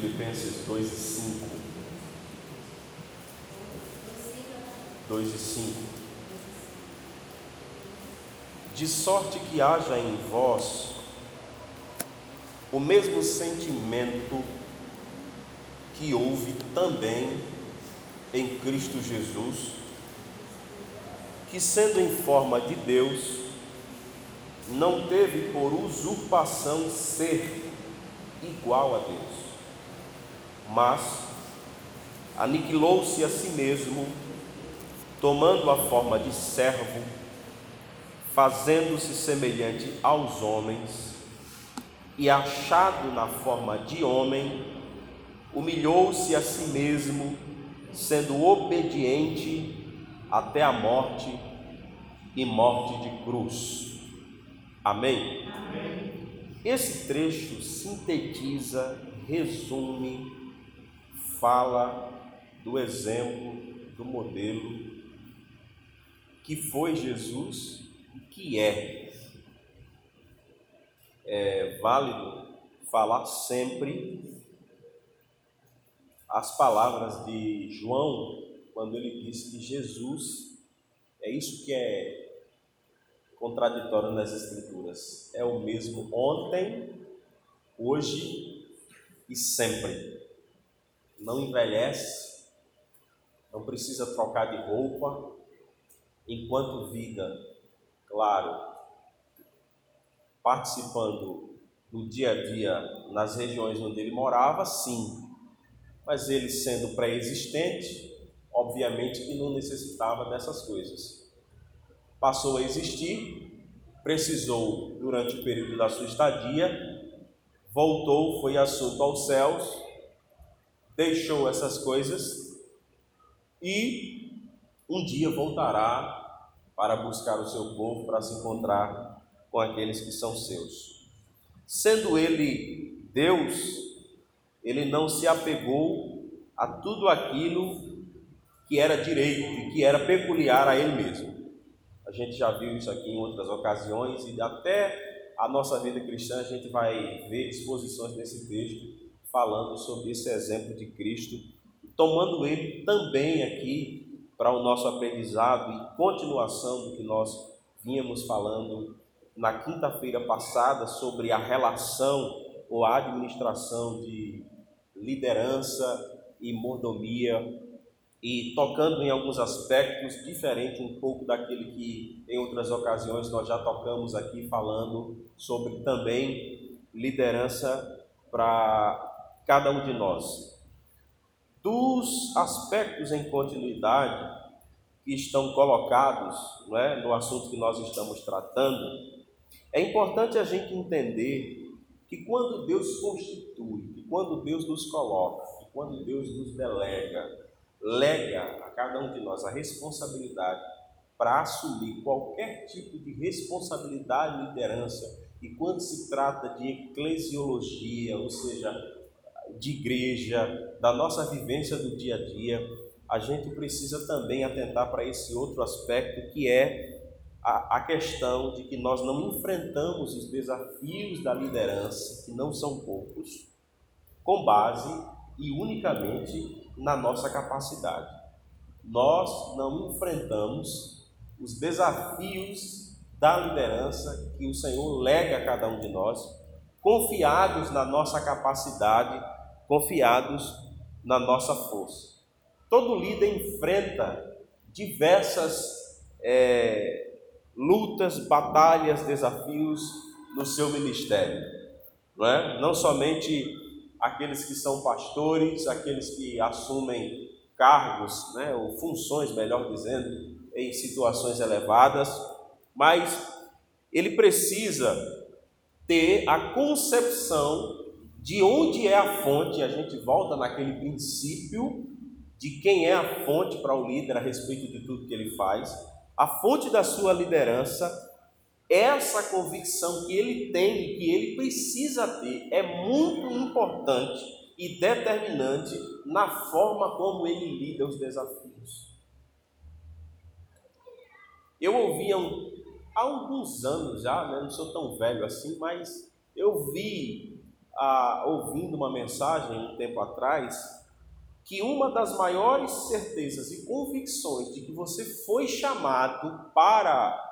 Filipenses 2 e 5. 2 e 5. De sorte que haja em vós o mesmo sentimento que houve também em Cristo Jesus, que sendo em forma de Deus, não teve por usurpação ser igual a Deus, mas aniquilou-se a si mesmo, tomando a forma de servo, fazendo-se semelhante aos homens, e achado na forma de homem, humilhou-se a si mesmo, sendo obediente até a morte e morte de cruz. Amém? Amém? Esse trecho sintetiza, resume, fala do exemplo, do modelo que foi Jesus e que é. É válido falar sempre as palavras de João, quando ele disse que Jesus, é isso que é contraditório nas Escrituras. É o mesmo ontem, hoje e sempre. Não envelhece, não precisa trocar de roupa, enquanto vida, claro, participando do dia a dia nas regiões onde ele morava, sim, mas ele sendo pré-existente, obviamente que não necessitava dessas coisas. Passou a existir, precisou, durante o período da sua estadia, voltou, foi assunto aos céus, deixou essas coisas e um dia voltará para buscar o seu povo, para se encontrar com aqueles que são seus. Sendo ele Deus, ele não se apegou a tudo aquilo que era direito e que era peculiar a ele mesmo. A gente já viu isso aqui em outras ocasiões e até a nossa vida cristã a gente vai ver disposições nesse texto falando sobre esse exemplo de Cristo, tomando ele também aqui para o nosso aprendizado e continuação do que nós vínhamos falando na quinta-feira passada sobre a relação ou a administração de liderança e mordomia e tocando em alguns aspectos diferente um pouco daquele que em outras ocasiões nós já tocamos aqui falando sobre também liderança para cada um de nós. Dos aspectos em continuidade que estão colocados é, no assunto que nós estamos tratando, é importante a gente entender que quando Deus constitui, que quando Deus nos coloca, que quando Deus nos delega, lega a cada um de nós a responsabilidade para assumir qualquer tipo de responsabilidade e liderança, e quando se trata de eclesiologia, ou seja, de igreja, da nossa vivência do dia a dia, a gente precisa também atentar para esse outro aspecto que é a, a, questão de que nós não enfrentamos os desafios da liderança, que não são poucos, com base e unicamente na nossa capacidade. Nós não enfrentamos os desafios da liderança que o Senhor lega a cada um de nós, confiados na nossa capacidade, confiados na nossa força. Todo líder enfrenta diversas é, lutas, batalhas, desafios no seu ministério. Não, é? não somente aqueles que são pastores, aqueles que assumem cargos, né, ou funções, melhor dizendo, em situações elevadas, mas ele precisa ter a concepção de onde é a fonte, a gente volta naquele princípio de quem é a fonte para o líder a respeito de tudo que ele faz, a fonte da sua liderança essa convicção que ele tem e que ele precisa ter é muito importante e determinante na forma como ele lida os desafios. Eu ouvia um, há alguns anos já, né, não sou tão velho assim, mas eu vi ah, ouvindo uma mensagem um tempo atrás que uma das maiores certezas e convicções de que você foi chamado para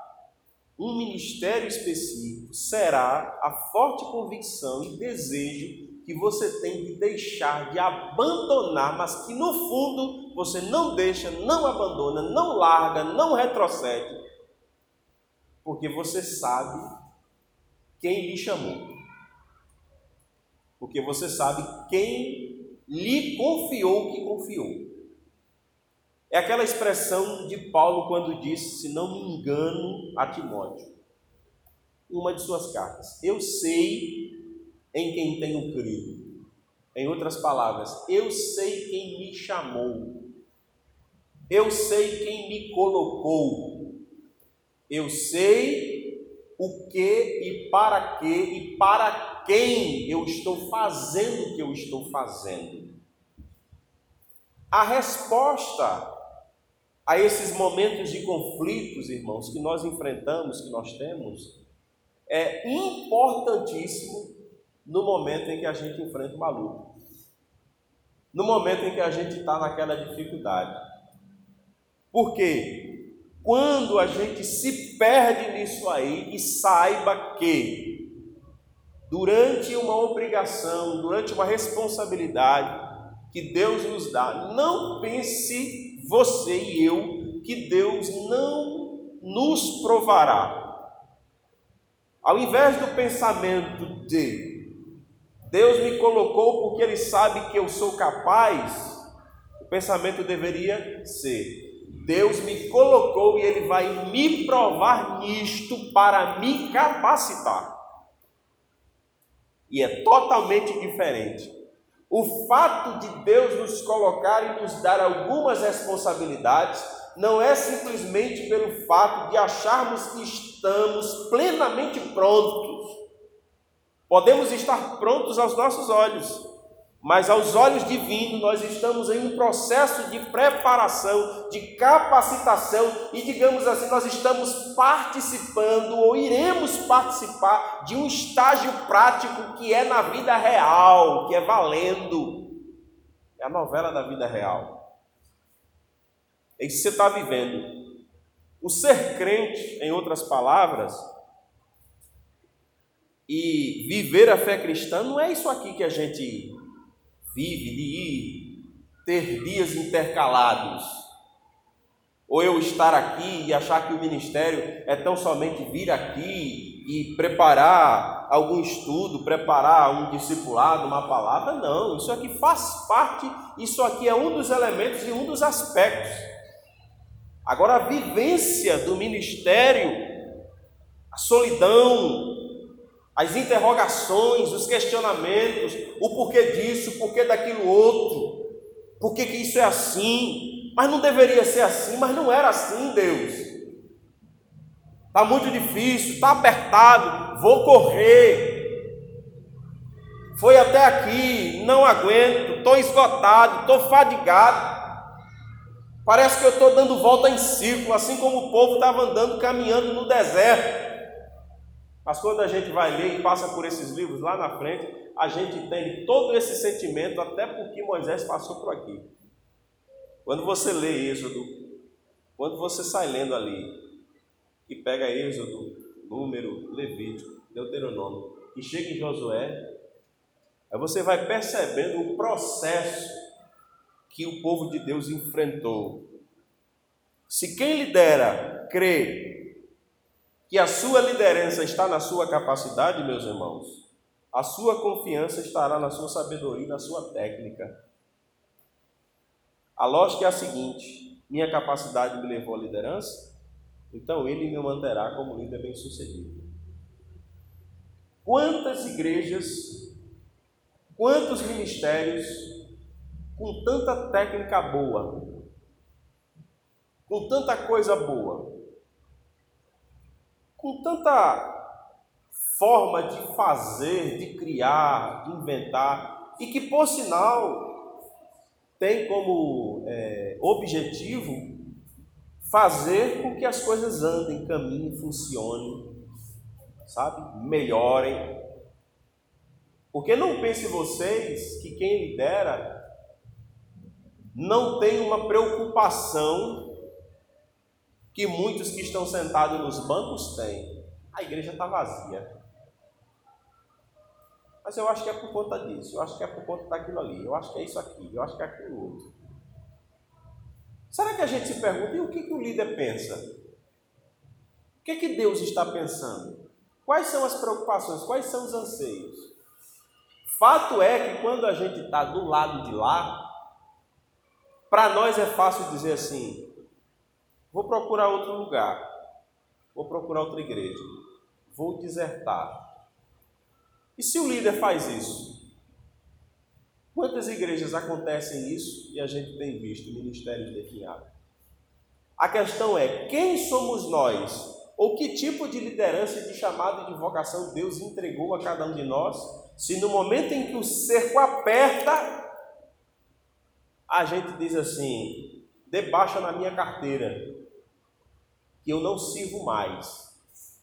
um ministério específico será a forte convicção e desejo que você tem de deixar, de abandonar, mas que no fundo você não deixa, não abandona, não larga, não retrocede, porque você sabe quem lhe chamou, porque você sabe quem lhe confiou que confiou. É aquela expressão de Paulo quando disse, se não me engano, a Timóteo, uma de suas cartas: Eu sei em quem tenho crido. Em outras palavras, eu sei quem me chamou, eu sei quem me colocou, eu sei o que e para que e para quem eu estou fazendo o que eu estou fazendo. A resposta a esses momentos de conflitos, irmãos, que nós enfrentamos, que nós temos, é importantíssimo no momento em que a gente enfrenta uma luta, no momento em que a gente está naquela dificuldade. Porque quando a gente se perde nisso aí e saiba que durante uma obrigação, durante uma responsabilidade que Deus nos dá, não pense você e eu, que Deus não nos provará. Ao invés do pensamento de Deus me colocou porque Ele sabe que eu sou capaz, o pensamento deveria ser: Deus me colocou e Ele vai me provar nisto para me capacitar. E é totalmente diferente. O fato de Deus nos colocar e nos dar algumas responsabilidades não é simplesmente pelo fato de acharmos que estamos plenamente prontos. Podemos estar prontos aos nossos olhos, mas aos olhos divinos nós estamos em um processo de preparação, de capacitação e, digamos assim, nós estamos participando ou iremos participar de um estágio prático que é na vida real, que é valendo. É a novela da vida real. É isso que você está vivendo. O ser crente, em outras palavras, e viver a fé cristã não é isso aqui que a gente vive de ir ter dias intercalados. Ou eu estar aqui e achar que o ministério é tão somente vir aqui e preparar algum estudo, preparar um discipulado, uma palavra. Não, isso aqui faz parte, isso aqui é um dos elementos e um dos aspectos. Agora, a vivência do ministério, a solidão, as interrogações, os questionamentos, o porquê disso, o porquê daquilo outro, por que isso é assim, mas não deveria ser assim, mas não era assim, Deus. Está muito difícil, está apertado, vou correr. Foi até aqui, não aguento, estou esgotado, estou fadigado. Parece que eu estou dando volta em círculo, assim como o povo estava andando, caminhando no deserto. Mas quando a gente vai ler e passa por esses livros lá na frente, a gente entende todo esse sentimento, até porque Moisés passou por aqui. Quando você lê Êxodo, quando você sai lendo ali, e pega Êxodo, Número, Levítico, Deuteronômio, e chega em Josué, aí você vai percebendo o processo que o povo de Deus enfrentou. Se quem lidera crê que a sua liderança está na sua capacidade, meus irmãos, a sua confiança estará na sua sabedoria, na sua técnica. A lógica é a seguinte: minha capacidade me levou à liderança, então ele me manterá como líder bem-sucedido. Quantas igrejas, quantos ministérios com tanta técnica boa, com tanta coisa boa, com tanta forma de fazer, de criar, de inventar, e que, por sinal, tem como é, objetivo fazer com que as coisas andem, caminhem, funcionem, sabe? Melhorem. Porque não pense vocês que quem lidera não tem uma preocupação que muitos que estão sentados nos bancos têm. A igreja está vazia. Mas eu acho que é por conta disso, eu acho que é por conta daquilo ali, eu acho que é isso aqui, eu acho que é aquilo outro. Será que a gente se pergunta, e o que, que o líder pensa? O que, que Deus está pensando? Quais são as preocupações, quais são os anseios? Fato é que quando a gente está do lado de lá, para nós é fácil dizer assim: vou procurar outro lugar, vou procurar outra igreja, vou desertar. E se o líder faz isso? Quantas igrejas acontecem isso e a gente tem visto ministérios definhados? A questão é: quem somos nós? Ou que tipo de liderança de chamado e de vocação Deus entregou a cada um de nós? Se no momento em que o cerco aperta, a gente diz assim: debaixa na minha carteira, que eu não sirvo mais,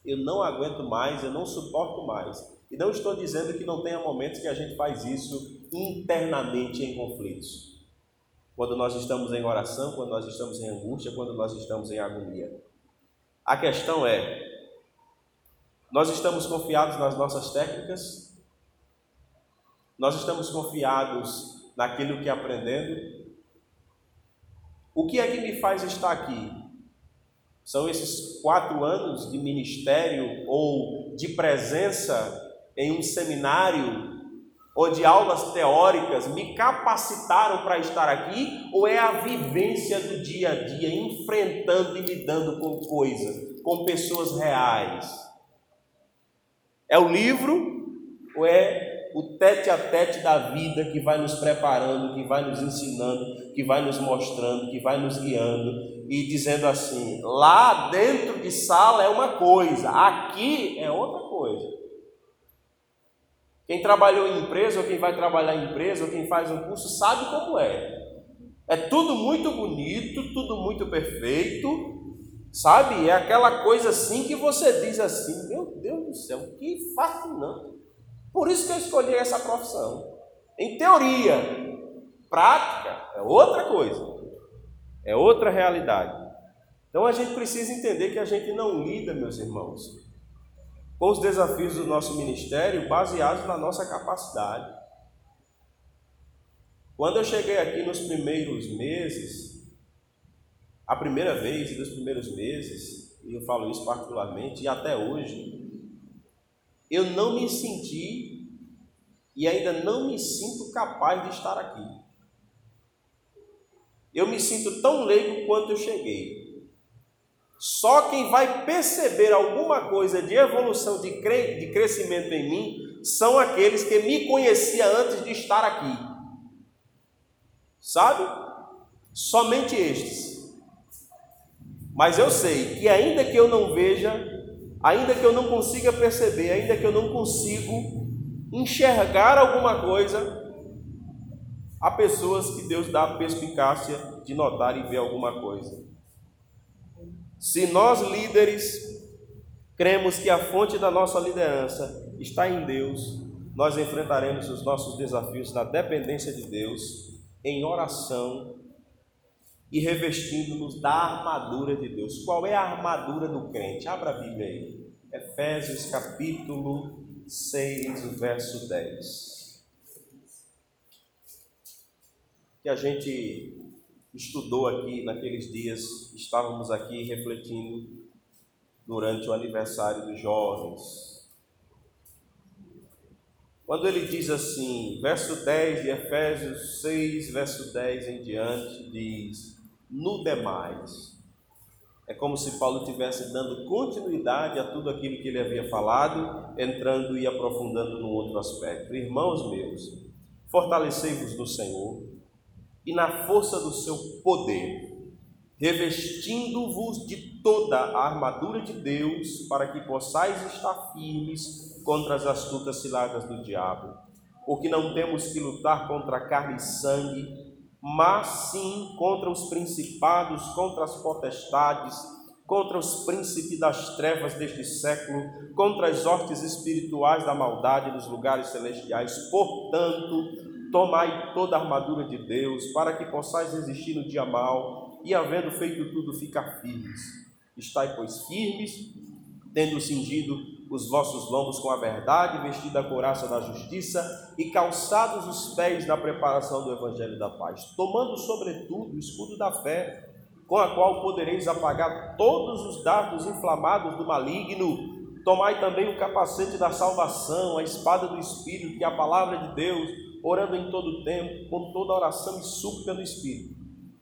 eu não aguento mais, eu não suporto mais. E não estou dizendo que não tenha momentos que a gente faz isso internamente em conflitos. Quando nós estamos em oração, quando nós estamos em angústia, quando nós estamos em agonia. A questão é: nós estamos confiados nas nossas técnicas? Nós estamos confiados naquilo que aprendendo? O que é que me faz estar aqui? São esses quatro anos de ministério ou de presença em um seminário ou de aulas teóricas me capacitaram para estar aqui? Ou é a vivência do dia a dia, enfrentando e lidando com coisas, com pessoas reais? É o livro ou é o tete a tete da vida que vai nos preparando, que vai nos ensinando, que vai nos mostrando, que vai nos guiando e dizendo assim: lá dentro de sala é uma coisa, aqui é outra coisa. Quem trabalhou em empresa, ou quem vai trabalhar em empresa, ou quem faz um curso, sabe como é. É tudo muito bonito, tudo muito perfeito, sabe? É aquela coisa assim que você diz assim: meu Deus do céu, que fascinante. Por isso que eu escolhi essa profissão. Em teoria, prática é outra coisa, é outra realidade. Então a gente precisa entender que a gente não lida, meus irmãos, com os desafios do nosso ministério baseados na nossa capacidade. Quando eu cheguei aqui nos primeiros meses, a primeira vez e dos primeiros meses, e eu falo isso particularmente, e até hoje, eu não me senti e ainda não me sinto capaz de estar aqui. Eu me sinto tão leigo quanto eu cheguei. Só quem vai perceber alguma coisa de evolução, de, cre de crescimento em mim, são aqueles que me conheciam antes de estar aqui. Sabe? Somente estes. Mas eu sei que ainda que eu não veja ainda que eu não consiga perceber, ainda que eu não consigo enxergar alguma coisa, há pessoas que Deus dá a perspicácia de notar e ver alguma coisa. Se nós líderes cremos que a fonte da nossa liderança está em Deus, nós enfrentaremos os nossos desafios na dependência de Deus, em oração e revestindo-nos da armadura de Deus. Qual é a armadura do crente? Abra a Bíblia aí. Efésios capítulo 6, verso 10. Que a gente estudou aqui naqueles dias, estávamos aqui refletindo durante o aniversário dos jovens. Quando ele diz assim, verso 10 de Efésios 6, verso 10 em diante, diz: no demais. É como se Paulo estivesse dando continuidade a tudo aquilo que ele havia falado, entrando e aprofundando num outro aspecto. Irmãos meus, fortalecei-vos no Senhor e na força do seu poder, revestindo-vos de toda a armadura de Deus, para que possais estar firmes contra as astutas ciladas do diabo. Porque não temos que lutar contra carne e sangue, mas sim contra os principados, contra as potestades, contra os príncipes das trevas deste século, contra as hortes espirituais da maldade nos lugares celestiais. Portanto, tomai toda a armadura de Deus, para que possais resistir no dia mal e, havendo feito tudo, ficar firmes. Estai, pois, firmes, tendo cingido os vossos lombos com a verdade, vestida a couraça da justiça e calçados os pés na preparação do evangelho da paz, tomando sobretudo o escudo da fé, com a qual podereis apagar todos os dardos inflamados do maligno. Tomai também o capacete da salvação, a espada do Espírito, que é a palavra de Deus, orando em todo tempo, com toda oração e súplica do Espírito,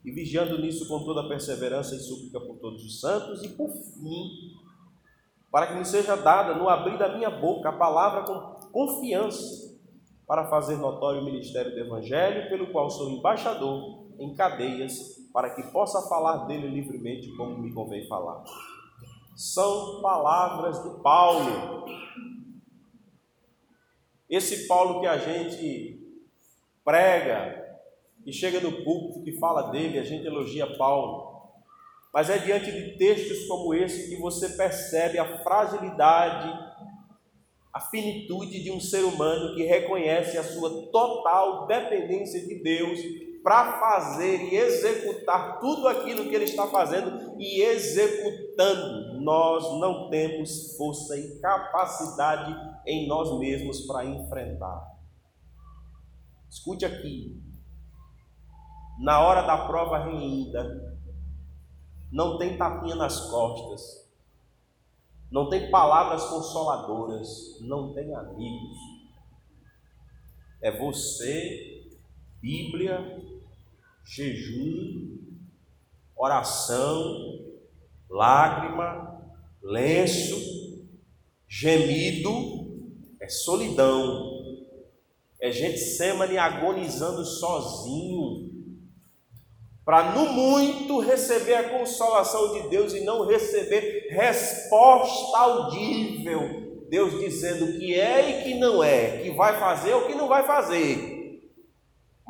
e vigiando nisso com toda perseverança e súplica por todos os santos, e por fim, para que me seja dada no abrir da minha boca a palavra com confiança, para fazer notório o ministério do Evangelho, pelo qual sou embaixador em cadeias, para que possa falar dele livremente como me convém falar. São palavras de Paulo. Esse Paulo que a gente prega, que chega no púlpito, que fala dele, a gente elogia Paulo. Mas é diante de textos como esse que você percebe a fragilidade, a finitude de um ser humano que reconhece a sua total dependência de Deus para fazer e executar tudo aquilo que ele está fazendo e executando. Nós não temos força e capacidade em nós mesmos para enfrentar. Escute aqui. Na hora da prova reinda, não tem tapinha nas costas, não tem palavras consoladoras, não tem amigos. É você, Bíblia, jejum, oração, lágrima, lenço, gemido, é solidão, é gente semana agonizando sozinho, para no muito receber a consolação de Deus e não receber resposta audível. Deus dizendo que é e que não é, que vai fazer ou que não vai fazer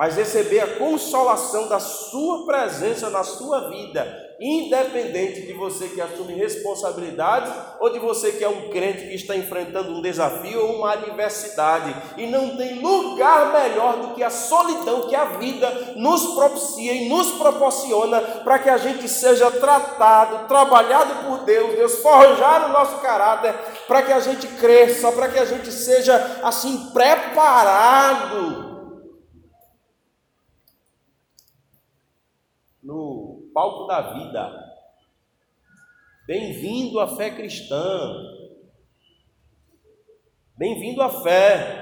mas receber a consolação da Sua presença na sua vida, independente de você que assume responsabilidades ou de você que é um crente que está enfrentando um desafio ou uma adversidade. E não tem lugar melhor do que a solidão que a vida nos propicia e nos proporciona para que a gente seja tratado, trabalhado por Deus, Deus forjar o nosso caráter, para que a gente cresça, para que a gente seja assim preparado no palco da vida. Bem-vindo à fé cristã. Bem-vindo à fé.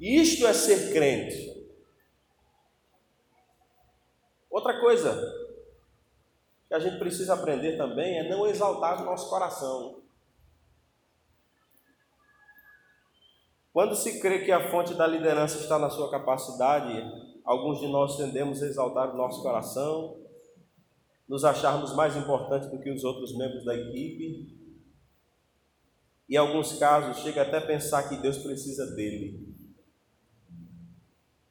Isto é ser crente. Outra coisa que a gente precisa aprender também é não exaltar o nosso coração. Quando se crê que a fonte da liderança está na sua capacidade, alguns de nós tendemos a exaltar o nosso coração, nos acharmos mais importantes do que os outros membros da equipe. E em alguns casos chega até a pensar que Deus precisa dele.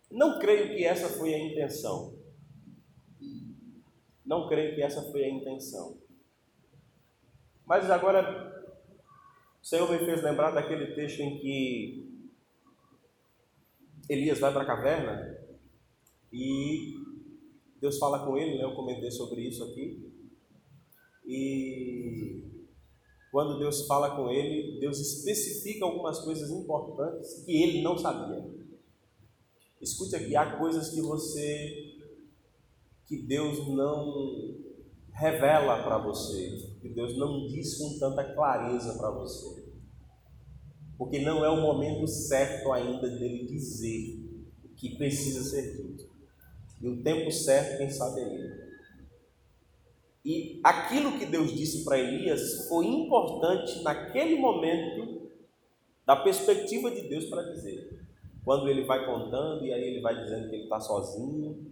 Não creio que essa foi a intenção. Não creio que essa foi a intenção. Mas agora o Senhor me fez lembrar daquele texto em que Elias vai para a caverna e Deus fala com ele, né? eu comentei sobre isso aqui. E quando Deus fala com ele, Deus especifica algumas coisas importantes que ele não sabia. Escute aqui, há coisas que você que Deus não revela para você, que Deus não diz com tanta clareza para você. Porque não é o momento certo ainda dele dizer o que precisa ser dito. E o tempo certo, quem sabe é ele. E aquilo que Deus disse para Elias foi importante naquele momento, da perspectiva de Deus para dizer. Quando ele vai contando, e aí ele vai dizendo que ele está sozinho,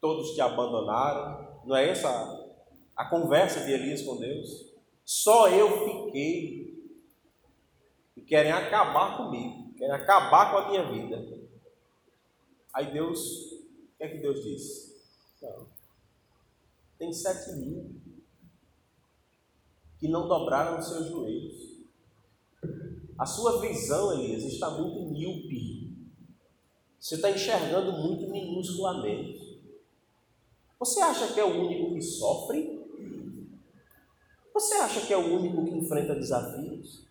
todos te abandonaram. Não é essa a conversa de Elias com Deus? Só eu fiquei. E querem acabar comigo, querem acabar com a minha vida. Aí Deus, o que é que Deus disse? Não. Tem sete mil que não dobraram os seus joelhos. A sua visão, Elias, está muito míope. Você está enxergando muito minusculamente. Você acha que é o único que sofre? Você acha que é o único que enfrenta desafios?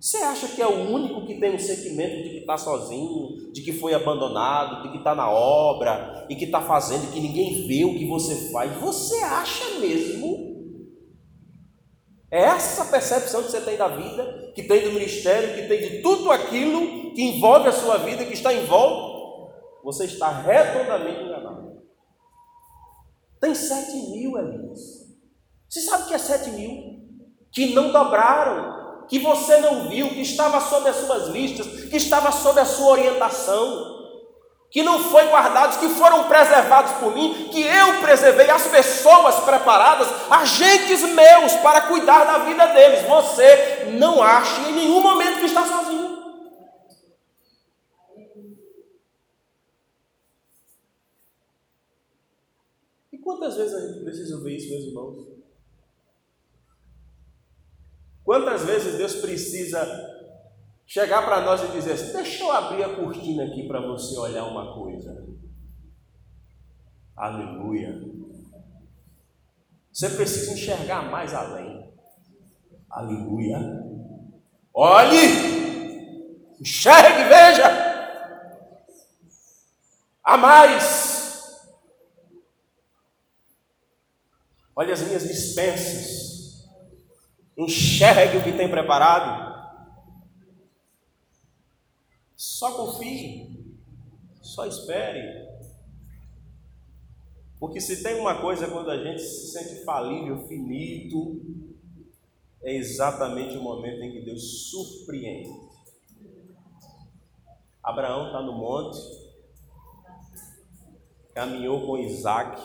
Você acha que é o único que tem o sentimento de que está sozinho, de que foi abandonado, de que está na obra e que está fazendo, que ninguém vê o que você faz? Você acha mesmo? É essa percepção que você tem da vida, que tem do ministério, que tem de tudo aquilo que envolve a sua vida, que está em volta? Você está redondamente enganado. Tem sete mil, Elias. Você sabe o que é sete mil? Que não dobraram que você não viu, que estava sob as suas listas, que estava sob a sua orientação, que não foi guardados, que foram preservados por mim, que eu preservei as pessoas preparadas, agentes meus para cuidar da vida deles. Você não acha em nenhum momento que está sozinho. E quantas vezes a gente precisa ver isso, meus irmãos? Quantas vezes Deus precisa chegar para nós e dizer assim: deixa eu abrir a cortina aqui para você olhar uma coisa. Aleluia. Você precisa enxergar mais além. Aleluia. Olhe, enxergue, veja. A mais. Olhe as minhas dispensas enxergue o que tem preparado. Só confie, só espere. Porque se tem uma coisa quando a gente se sente falível, finito, é exatamente o momento em que Deus surpreende. Abraão está no monte, caminhou com Isaac,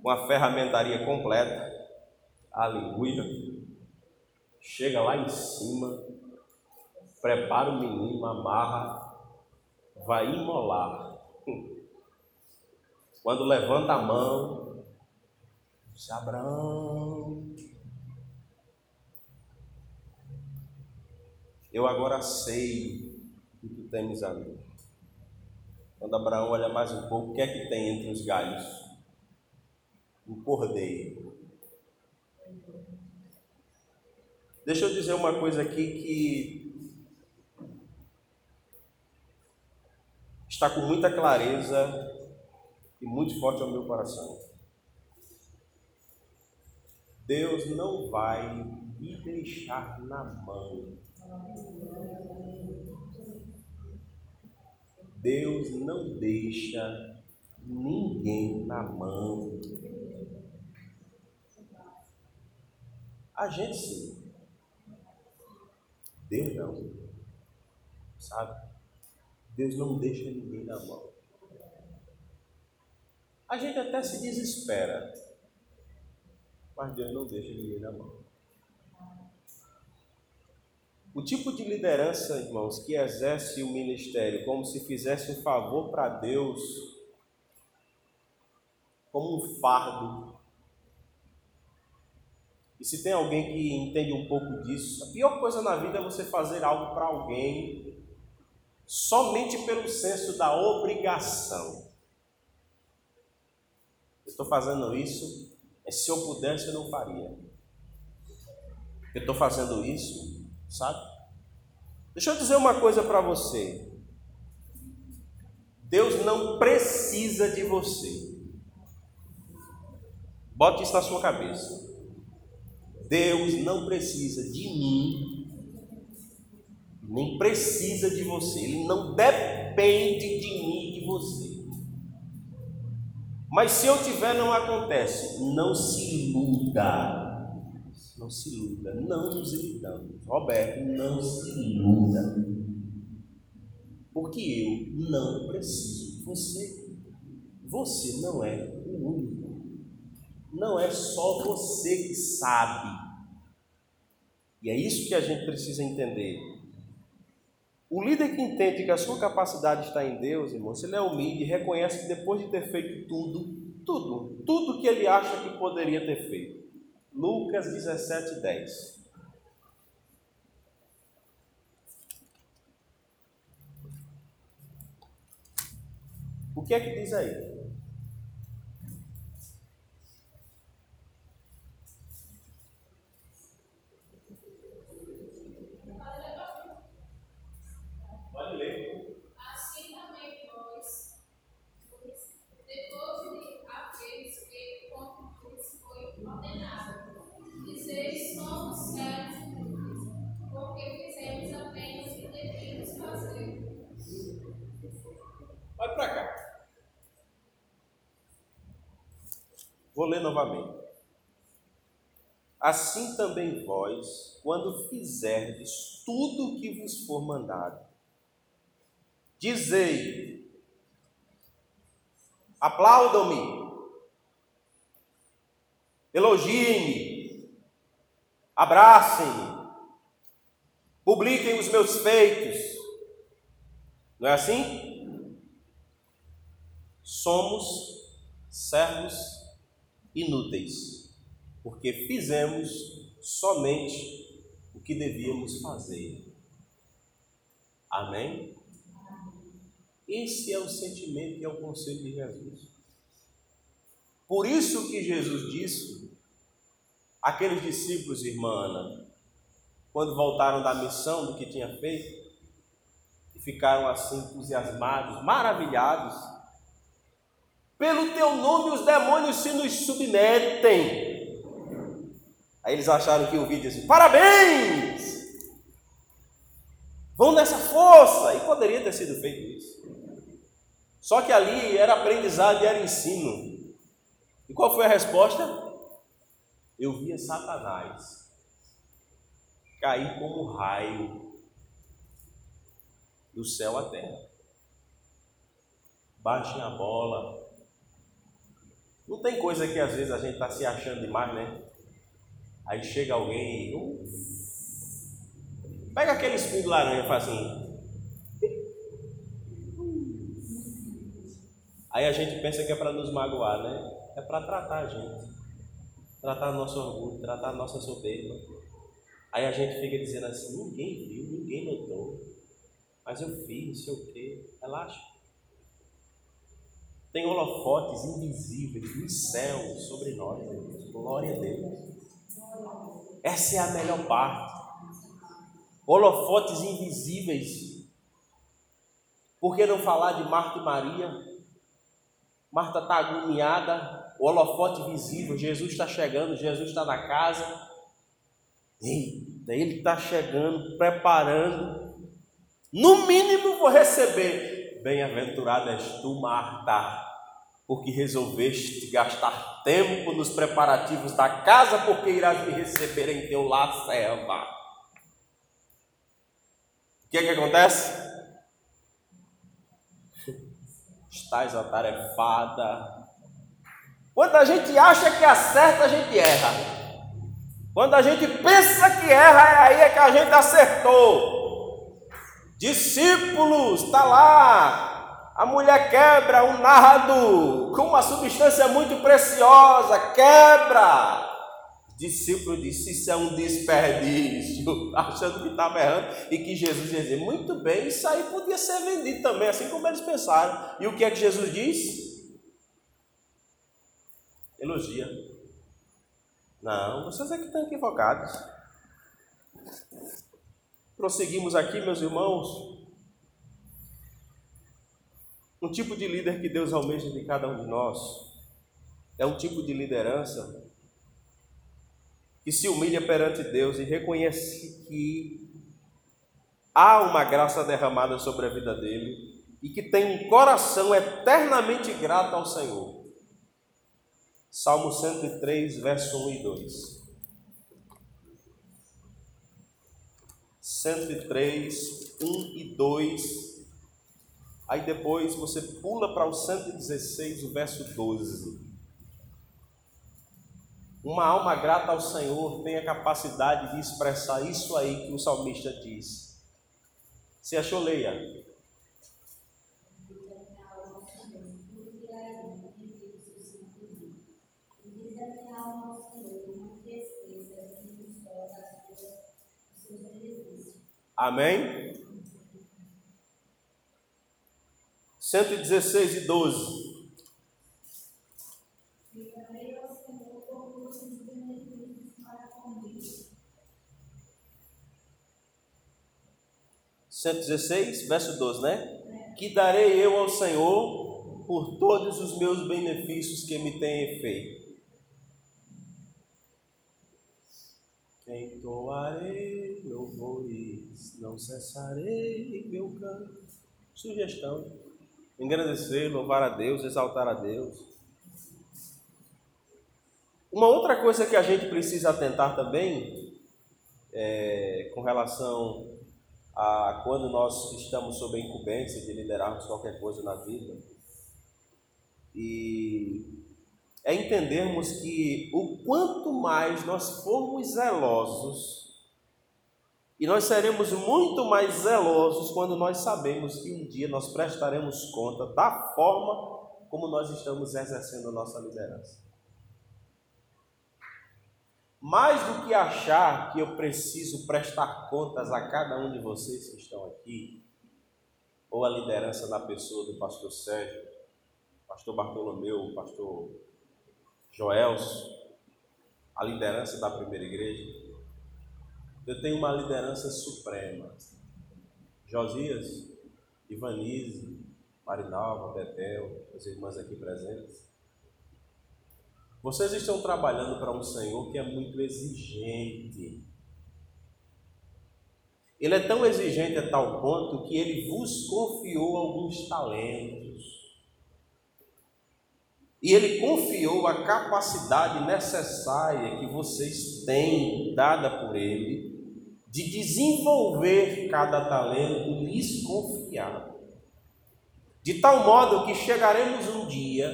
com a ferramentaria completa, aleluia, chega lá em cima, prepara o menino, amarra, vai imolar. Quando levanta a mão, diz Abraão, eu agora sei que tu temes a. Quando Abraão olha mais um pouco, o que é que tem entre os galhos? Um cordeiro. Deixa eu dizer uma coisa aqui que está com muita clareza e muito forte ao meu coração. Deus não vai me deixar na mão. Deus não deixa ninguém na mão. A gente sim. Deus não. Sabe? Deus não deixa ninguém na mão. A gente até se desespera, mas Deus não deixa ninguém na mão. O tipo de liderança, irmãos, que exerce o ministério como se fizesse um favor para Deus, como um fardo, e se tem alguém que entende um pouco disso, a pior coisa na vida é você fazer algo para alguém somente pelo senso da obrigação. Eu estou fazendo isso, é se eu pudesse eu não faria. Eu estou fazendo isso, sabe? Deixa eu dizer uma coisa para você. Deus não precisa de você. Bote isso na sua cabeça. Deus não precisa de mim, nem precisa de você, Ele não depende de mim e de você. Mas se eu tiver, não acontece. Não se iluda. Não se iluda. Não nos iludamos. Roberto, não se iluda. Porque eu não preciso de você. Você não é o único. Não é só você que sabe. E é isso que a gente precisa entender. O líder que entende que a sua capacidade está em Deus, irmão, se ele é humilde e reconhece que depois de ter feito tudo, tudo, tudo que ele acha que poderia ter feito. Lucas 17, 10. O que é que diz aí? Vou ler novamente. Assim também vós, quando fizerdes tudo o que vos for mandado, dizei: aplaudam-me, elogiem-me, abracem-me, publiquem os meus feitos. Não é assim? Somos servos inúteis, porque fizemos somente o que devíamos fazer. Amém? Esse é o sentimento e é o conselho de Jesus. Por isso que Jesus disse aqueles discípulos, irmã Ana, quando voltaram da missão do que tinha feito, e ficaram assim entusiasmados, maravilhados, pelo teu nome os demônios se nos submetem. Aí eles acharam que o vídeo assim, parabéns! Vão nessa força! E poderia ter sido feito isso. Só que ali era aprendizado e era ensino. E qual foi a resposta? Eu via Satanás cair como raio do céu à terra. Baixem a bola, não tem coisa que às vezes a gente está se achando demais, né? Aí chega alguém, uh, pega aquele espinho de laranja e faz assim. Aí a gente pensa que é para nos magoar, né? É para tratar a gente, tratar nosso orgulho, tratar nossa soberba. Aí a gente fica dizendo assim: ninguém viu, ninguém notou, mas eu fiz, sei o quê. Relaxa. Tem holofotes invisíveis nos céus sobre nós, Deus. Glória a Deus. Essa é a melhor parte. Holofotes invisíveis. Por que não falar de Marta e Maria? Marta está agoniada, o holofote visível, Jesus está chegando, Jesus está na casa. Eita, ele está chegando, preparando. No mínimo vou receber Bem-aventurada és tu, Marta, porque resolveste gastar tempo nos preparativos da casa, porque irás me receber em teu lar, serva. O que é que acontece? Estás atarefada. Quando a gente acha que acerta, a gente erra. Quando a gente pensa que erra, é aí é que a gente acertou. Discípulos, está lá. A mulher quebra um nardo com uma substância muito preciosa, quebra. discípulo disse: Isso é um desperdício, achando que estava errando e que Jesus ia dizer: Muito bem, isso aí podia ser vendido também, assim como eles pensaram. E o que é que Jesus diz? Elogia. Não, vocês é que estão equivocados. Prosseguimos aqui, meus irmãos. Um tipo de líder que Deus almeja de cada um de nós é um tipo de liderança que se humilha perante Deus e reconhece que há uma graça derramada sobre a vida dele e que tem um coração eternamente grato ao Senhor. Salmo 103, verso 1 e 2. 103, 1 e 2. Aí depois você pula para o 116, o verso 12. Uma alma grata ao Senhor tem a capacidade de expressar isso aí que o salmista diz. Se achou, leia. Amém? 116 e 12. Cento dezesseis, verso 12, né? Que darei eu ao Senhor por todos os meus benefícios que me tem feito. Entoarei louvores, não cessarei meu canto. Sugestão: engrandecer, louvar a Deus, exaltar a Deus. Uma outra coisa que a gente precisa atentar também, é, com relação a quando nós estamos sob a incumbência de liderarmos qualquer coisa na vida, e é entendermos que o quanto mais nós formos zelosos, e nós seremos muito mais zelosos quando nós sabemos que um dia nós prestaremos conta da forma como nós estamos exercendo a nossa liderança. Mais do que achar que eu preciso prestar contas a cada um de vocês que estão aqui, ou a liderança na pessoa do pastor Sérgio, pastor Bartolomeu, pastor Joelso, a liderança da primeira igreja, eu tenho uma liderança suprema. Josias, Ivanise, Marinalva, Betel, as irmãs aqui presentes. Vocês estão trabalhando para um Senhor que é muito exigente. Ele é tão exigente a tal ponto que ele vos confiou alguns talentos. E ele confiou a capacidade necessária que vocês têm, dada por ele, de desenvolver cada talento lhes confiado. De tal modo que chegaremos um dia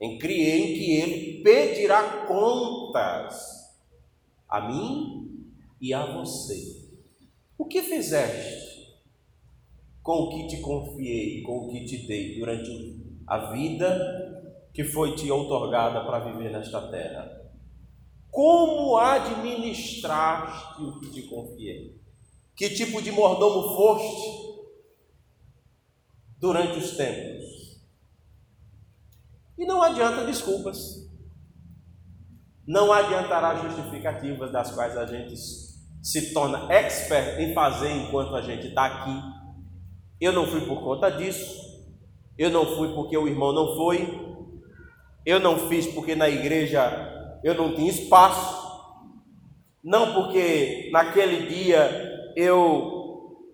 em que ele pedirá contas a mim e a você. O que fizeste com o que te confiei, com o que te dei durante a vida que foi te outorgada para viver nesta terra. Como administraste o que te confiei? Que tipo de mordomo foste durante os tempos? E não adianta desculpas. Não adiantará justificativas das quais a gente se torna expert em fazer enquanto a gente está aqui. Eu não fui por conta disso. Eu não fui porque o irmão não foi. Eu não fiz porque na igreja eu não tinha espaço. Não porque naquele dia eu.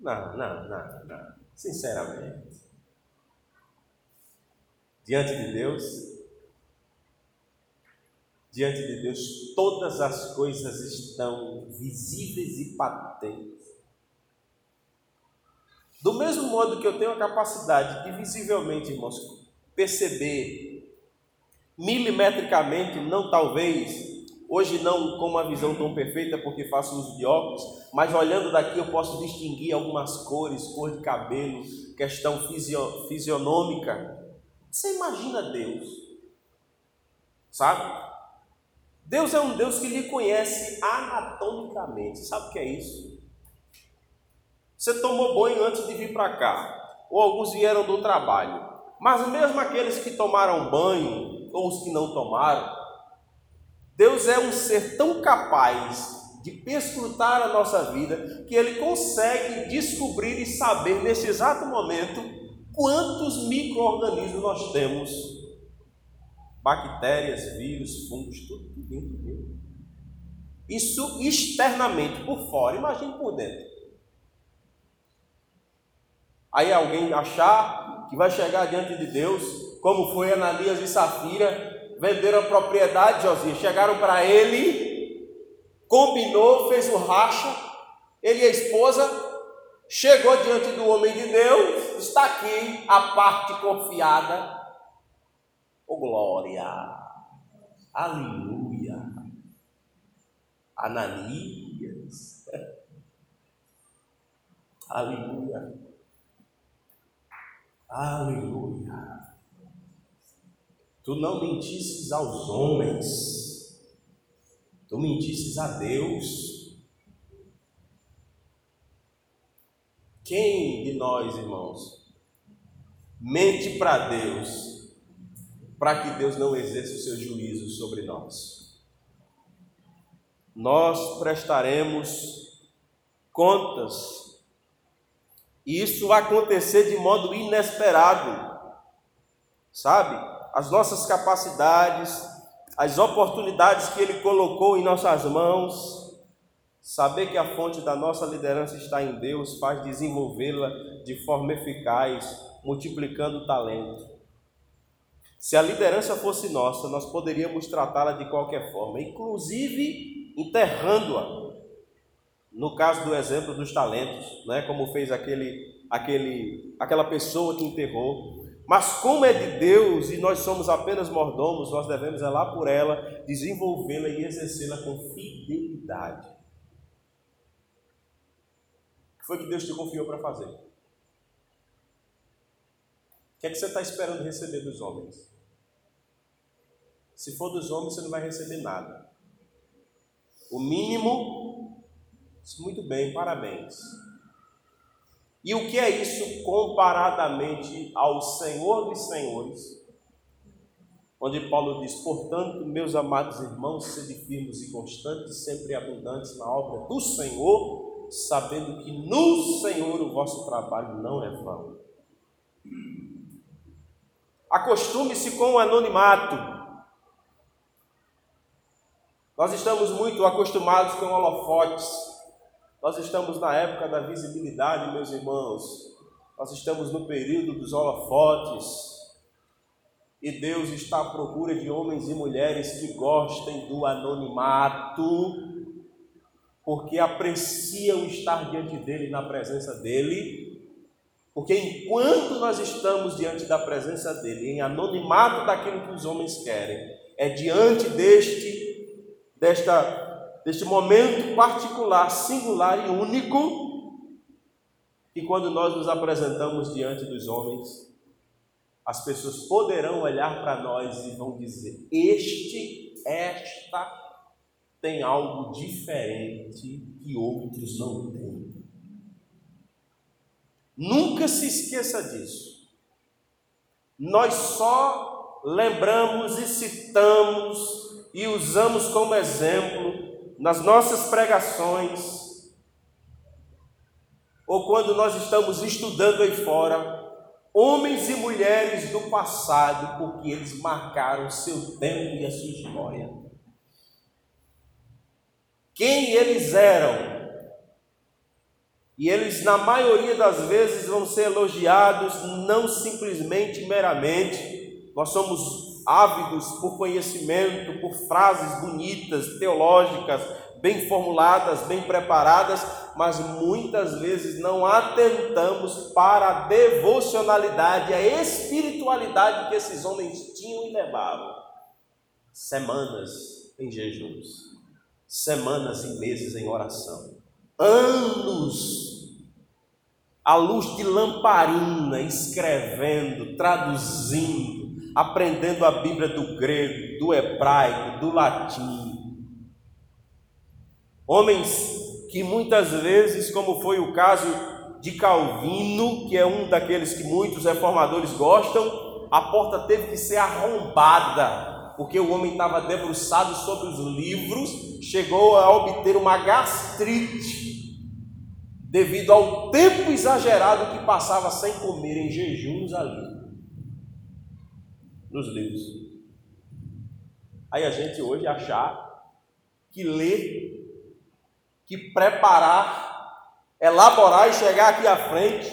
Não, não, não, não. Sinceramente. Diante de Deus, diante de Deus, todas as coisas estão visíveis e patentes. Do mesmo modo que eu tenho a capacidade de visivelmente, irmãos, perceber milimetricamente, não talvez, hoje não com uma visão tão perfeita porque faço uso de óculos, mas olhando daqui eu posso distinguir algumas cores, cor de cabelo, questão fisio, fisionômica. Você imagina Deus, sabe? Deus é um Deus que lhe conhece anatomicamente. Sabe o que é isso? Você tomou banho antes de vir para cá, ou alguns vieram do trabalho, mas mesmo aqueles que tomaram banho ou os que não tomaram, Deus é um ser tão capaz de perscrutar a nossa vida que ele consegue descobrir e saber nesse exato momento quantos micro-organismos nós temos. Bactérias, vírus, fungos, tudo dentro dele. Isso externamente, por fora, imagine por dentro. Aí alguém achar que vai chegar diante de Deus como foi Ananias e Safira, venderam a propriedade, Josias, chegaram para ele, combinou, fez o racha, ele e a esposa, chegou diante do homem de Deus, está aqui a parte confiada. Oh glória! Aleluia! Ananias. Aleluia. Aleluia. Tu não mentisses aos homens, tu mentisses a Deus. Quem de nós, irmãos, mente para Deus, para que Deus não exerça o seu juízo sobre nós? Nós prestaremos contas e isso vai acontecer de modo inesperado, sabe? As nossas capacidades, as oportunidades que Ele colocou em nossas mãos, saber que a fonte da nossa liderança está em Deus faz desenvolvê-la de forma eficaz, multiplicando o talento. Se a liderança fosse nossa, nós poderíamos tratá-la de qualquer forma, inclusive enterrando-a no caso do exemplo dos talentos, né, como fez aquele, aquele, aquela pessoa que enterrou. Mas como é de Deus e nós somos apenas mordomos, nós devemos zelar por ela, desenvolvê-la e exercê-la com fidelidade. O que foi que Deus te confiou para fazer? O que é que você está esperando receber dos homens? Se for dos homens, você não vai receber nada. O mínimo muito bem, parabéns. E o que é isso comparadamente ao Senhor dos Senhores? Onde Paulo diz: Portanto, meus amados irmãos, sede firmes e constantes, sempre abundantes na obra do Senhor, sabendo que no Senhor o vosso trabalho não é vão. Acostume-se com o anonimato. Nós estamos muito acostumados com holofotes. Nós estamos na época da visibilidade, meus irmãos. Nós estamos no período dos holofotes. E Deus está à procura de homens e mulheres que gostem do anonimato, porque apreciam estar diante dele, na presença dele. Porque enquanto nós estamos diante da presença dele, em anonimato daquilo que os homens querem, é diante deste, desta deste momento particular, singular e único, que quando nós nos apresentamos diante dos homens, as pessoas poderão olhar para nós e vão dizer: Este, esta tem algo diferente que outros não têm. Nunca se esqueça disso. Nós só lembramos e citamos e usamos como exemplo nas nossas pregações, ou quando nós estamos estudando aí fora, homens e mulheres do passado, porque eles marcaram seu tempo e a sua história. Quem eles eram? E eles, na maioria das vezes, vão ser elogiados não simplesmente meramente. Nós somos ávidos por conhecimento, por frases bonitas, teológicas, bem formuladas, bem preparadas, mas muitas vezes não atentamos para a devocionalidade, a espiritualidade que esses homens tinham e levavam. Semanas em jejuns, semanas e meses em oração, anos à luz de lamparina, escrevendo, traduzindo, aprendendo a Bíblia do grego, do hebraico, do latim. Homens que muitas vezes, como foi o caso de Calvino, que é um daqueles que muitos reformadores gostam, a porta teve que ser arrombada, porque o homem estava debruçado sobre os livros, chegou a obter uma gastrite devido ao tempo exagerado que passava sem comer em jejuns ali nos livros. Aí a gente hoje achar que ler, que preparar, elaborar e chegar aqui à frente,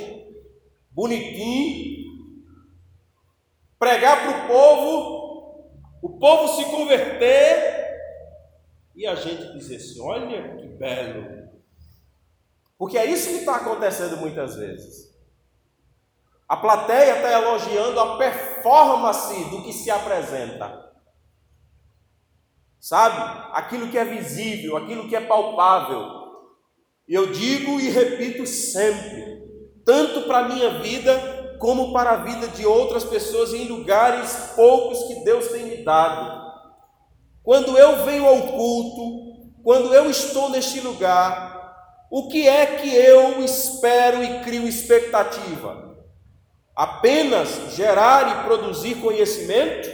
bonitinho, pregar para o povo, o povo se converter e a gente dizer assim: olha que belo. Porque é isso que está acontecendo muitas vezes. A plateia está elogiando a performance do que se apresenta. Sabe? Aquilo que é visível, aquilo que é palpável. E eu digo e repito sempre: tanto para a minha vida, como para a vida de outras pessoas em lugares poucos que Deus tem me dado. Quando eu venho ao culto, quando eu estou neste lugar, o que é que eu espero e crio expectativa? Apenas gerar e produzir conhecimento?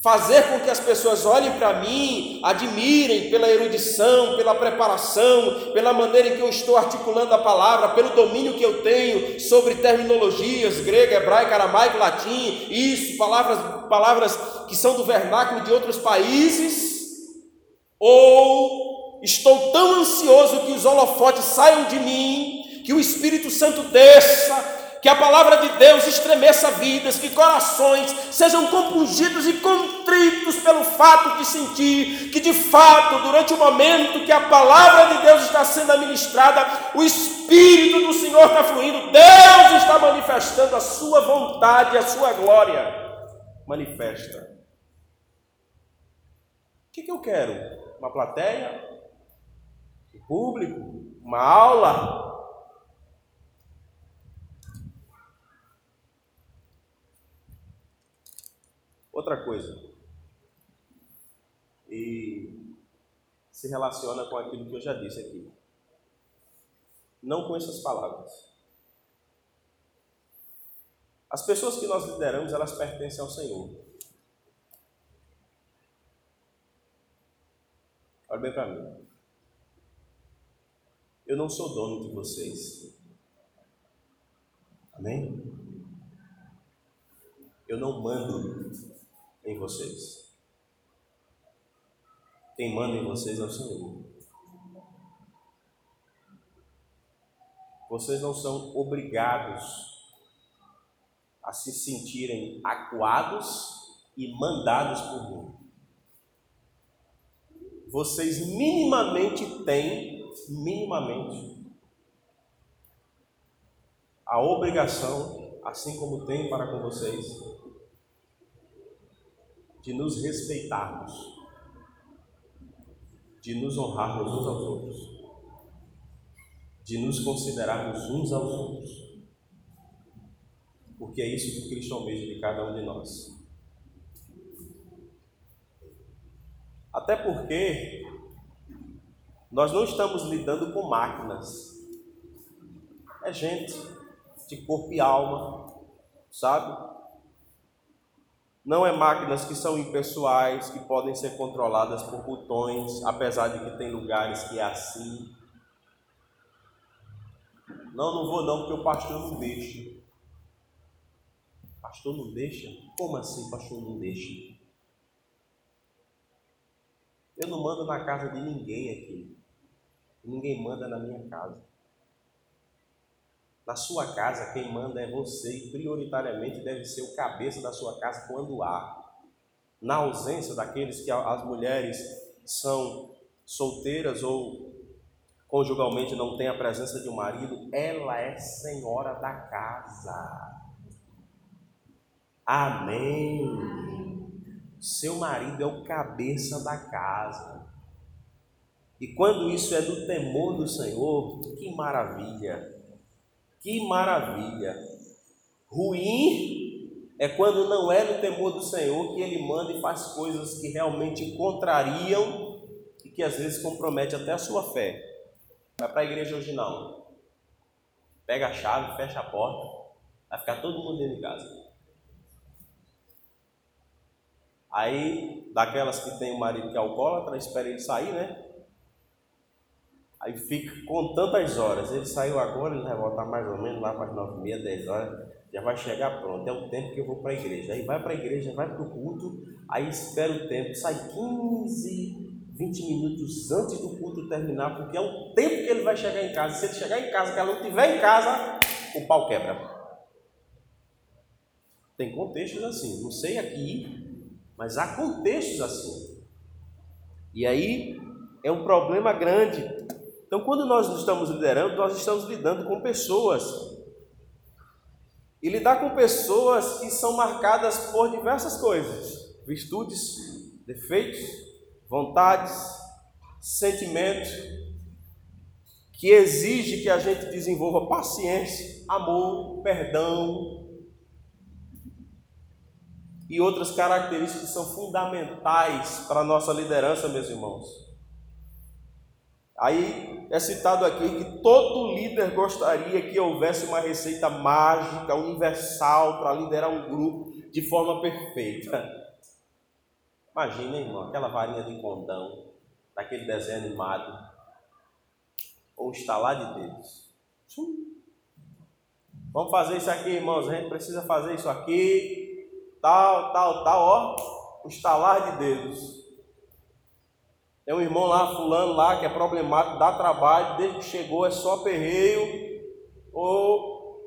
Fazer com que as pessoas olhem para mim, admirem pela erudição, pela preparação, pela maneira em que eu estou articulando a palavra, pelo domínio que eu tenho sobre terminologias grega, hebraica, aramaico, latim, isso, palavras, palavras que são do vernáculo de outros países? Ou estou tão ansioso que os holofotes saiam de mim, que o Espírito Santo desça, que a palavra de Deus estremeça vidas, que corações sejam compungidos e contritos pelo fato de sentir que, de fato, durante o momento que a palavra de Deus está sendo administrada, o Espírito do Senhor está fluindo, Deus está manifestando a sua vontade, a sua glória. Manifesta. O que, que eu quero? Uma plateia? Um público? Uma aula? Outra coisa, e se relaciona com aquilo que eu já disse aqui. Não com essas palavras. As pessoas que nós lideramos, elas pertencem ao Senhor. Olha bem para mim. Eu não sou dono de vocês. Amém? Eu não mando em vocês. Quem manda em vocês é o Senhor. Vocês não são obrigados a se sentirem acuados e mandados por mim. Vocês minimamente têm, minimamente, a obrigação, assim como tem para com vocês, de nos respeitarmos, de nos honrarmos uns aos outros, de nos considerarmos uns aos outros. Porque é isso que Cristo almeja de cada um de nós. Até porque nós não estamos lidando com máquinas. É gente de corpo e alma, sabe? Não é máquinas que são impessoais, que podem ser controladas por botões, apesar de que tem lugares que é assim. Não, não vou não, porque o pastor não deixa. Pastor não deixa? Como assim, pastor não deixa? Eu não mando na casa de ninguém aqui. Ninguém manda na minha casa. Na sua casa, quem manda é você e prioritariamente deve ser o cabeça da sua casa quando há. Na ausência daqueles que as mulheres são solteiras ou conjugalmente não têm a presença de um marido, ela é senhora da casa. Amém. Seu marido é o cabeça da casa. E quando isso é do temor do Senhor, que maravilha! Que maravilha! Ruim é quando não é no temor do Senhor que ele manda e faz coisas que realmente contrariam e que às vezes compromete até a sua fé. Vai para a igreja hoje não. Pega a chave, fecha a porta, vai ficar todo mundo dentro de casa. Aí, daquelas que tem o marido que é alcoólatra, espera ele sair, né? Aí fica contando as horas. Ele saiu agora, ele vai voltar mais ou menos lá para as nove e meia, dez horas. Já vai chegar pronto. É o tempo que eu vou para a igreja. Aí vai para a igreja, vai para o culto. Aí espera o tempo. Sai 15, 20 minutos antes do culto terminar, porque é o tempo que ele vai chegar em casa. Se ele chegar em casa, que ela não estiver em casa, o pau quebra. Tem contextos assim. Não sei aqui, mas há contextos assim. E aí é um problema grande então, quando nós estamos liderando, nós estamos lidando com pessoas. E lidar com pessoas que são marcadas por diversas coisas: virtudes, defeitos, vontades, sentimentos, que exige que a gente desenvolva paciência, amor, perdão e outras características que são fundamentais para a nossa liderança, meus irmãos. Aí é citado aqui que todo líder gostaria que houvesse uma receita mágica, universal, para liderar um grupo de forma perfeita. Imagina, irmão, aquela varinha de condão, daquele desenho animado, ou estalar de dedos. Vamos fazer isso aqui, irmãos. A gente precisa fazer isso aqui, tal, tal, tal, ó, o estalar de dedos. Tem um irmão lá, fulano lá, que é problemático, dá trabalho, desde que chegou é só perreio, ou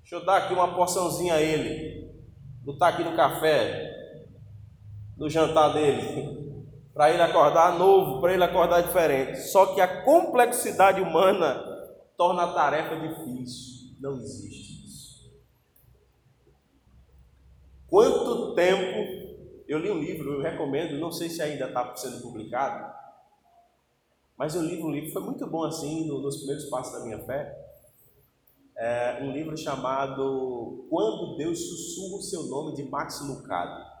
deixa eu dar aqui uma porçãozinha a ele, botar aqui no café, no jantar dele para ele acordar novo, para ele acordar diferente. Só que a complexidade humana torna a tarefa difícil. Não existe isso. Quanto tempo eu li um livro, eu recomendo, não sei se ainda está sendo publicado, mas eu li um livro, foi muito bom assim, nos primeiros passos da minha fé. É um livro chamado Quando Deus Sussurra o Seu Nome, de Max Lucado.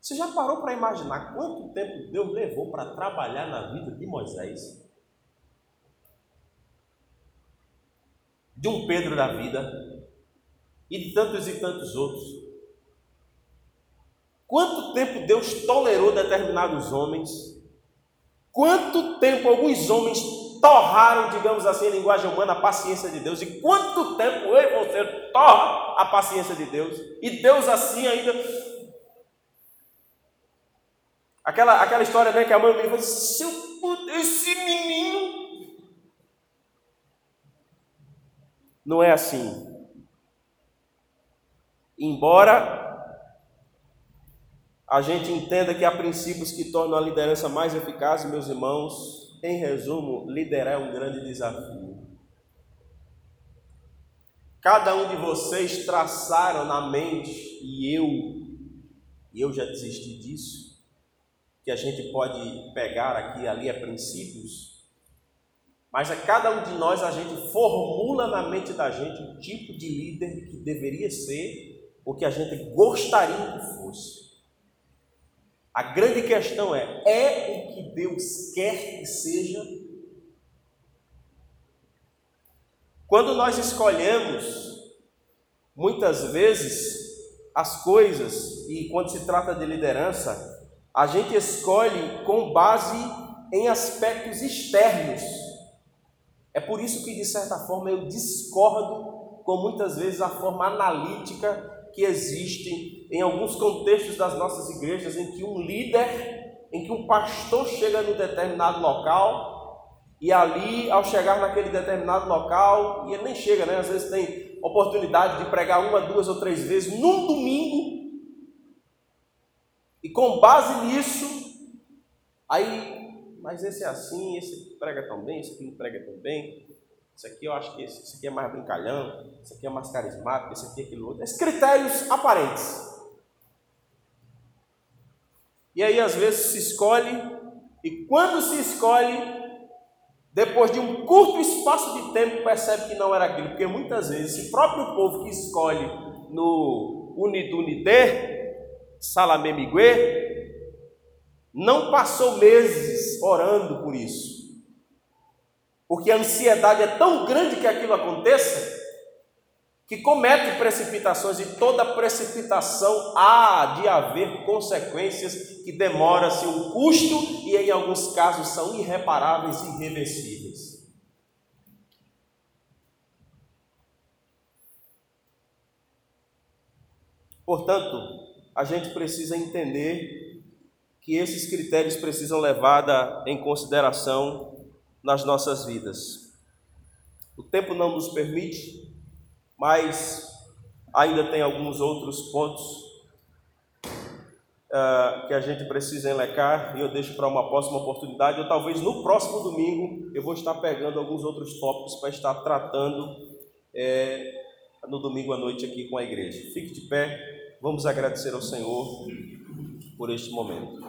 Você já parou para imaginar quanto tempo Deus levou para trabalhar na vida de Moisés? De um Pedro da vida e de tantos e tantos outros. Quanto tempo Deus tolerou determinados homens? Quanto tempo alguns homens torraram, digamos assim, em linguagem humana, a paciência de Deus? E quanto tempo eu e você torra a paciência de Deus? E Deus assim ainda Aquela, aquela história né, que a mãe me falou: se eu esse menino. Não é assim. Embora a gente entenda que há princípios que tornam a liderança mais eficaz, meus irmãos, em resumo, liderar é um grande desafio. Cada um de vocês traçaram na mente, e eu, e eu já desisti disso, que a gente pode pegar aqui e ali a princípios, mas a cada um de nós a gente formula na mente da gente o tipo de líder que deveria ser, o que a gente gostaria que fosse. A grande questão é: é o que Deus quer que seja? Quando nós escolhemos, muitas vezes, as coisas, e quando se trata de liderança, a gente escolhe com base em aspectos externos. É por isso que, de certa forma, eu discordo com muitas vezes a forma analítica que existe em alguns contextos das nossas igrejas, em que um líder, em que um pastor chega no determinado local e ali, ao chegar naquele determinado local, e ele nem chega, né? Às vezes tem oportunidade de pregar uma, duas ou três vezes num domingo e com base nisso, aí, mas esse é assim, esse prega tão bem, esse não prega tão bem. Esse aqui eu acho que esse, esse aqui é mais brincalhão, esse aqui é mais carismático, esse aqui é aquilo outro. Esses critérios aparentes. E aí às vezes se escolhe, e quando se escolhe, depois de um curto espaço de tempo, percebe que não era aquilo, porque muitas vezes o próprio povo que escolhe no Unidunité Salamé Miguel, não passou meses orando por isso. Porque a ansiedade é tão grande que aquilo aconteça, que comete precipitações e toda precipitação há de haver consequências que demora-se um custo e em alguns casos são irreparáveis e irreversíveis. Portanto, a gente precisa entender que esses critérios precisam levada em consideração nas nossas vidas. O tempo não nos permite, mas ainda tem alguns outros pontos uh, que a gente precisa enlecar e eu deixo para uma próxima oportunidade, ou talvez no próximo domingo eu vou estar pegando alguns outros tópicos para estar tratando é, no domingo à noite aqui com a igreja. Fique de pé. Vamos agradecer ao Senhor por este momento.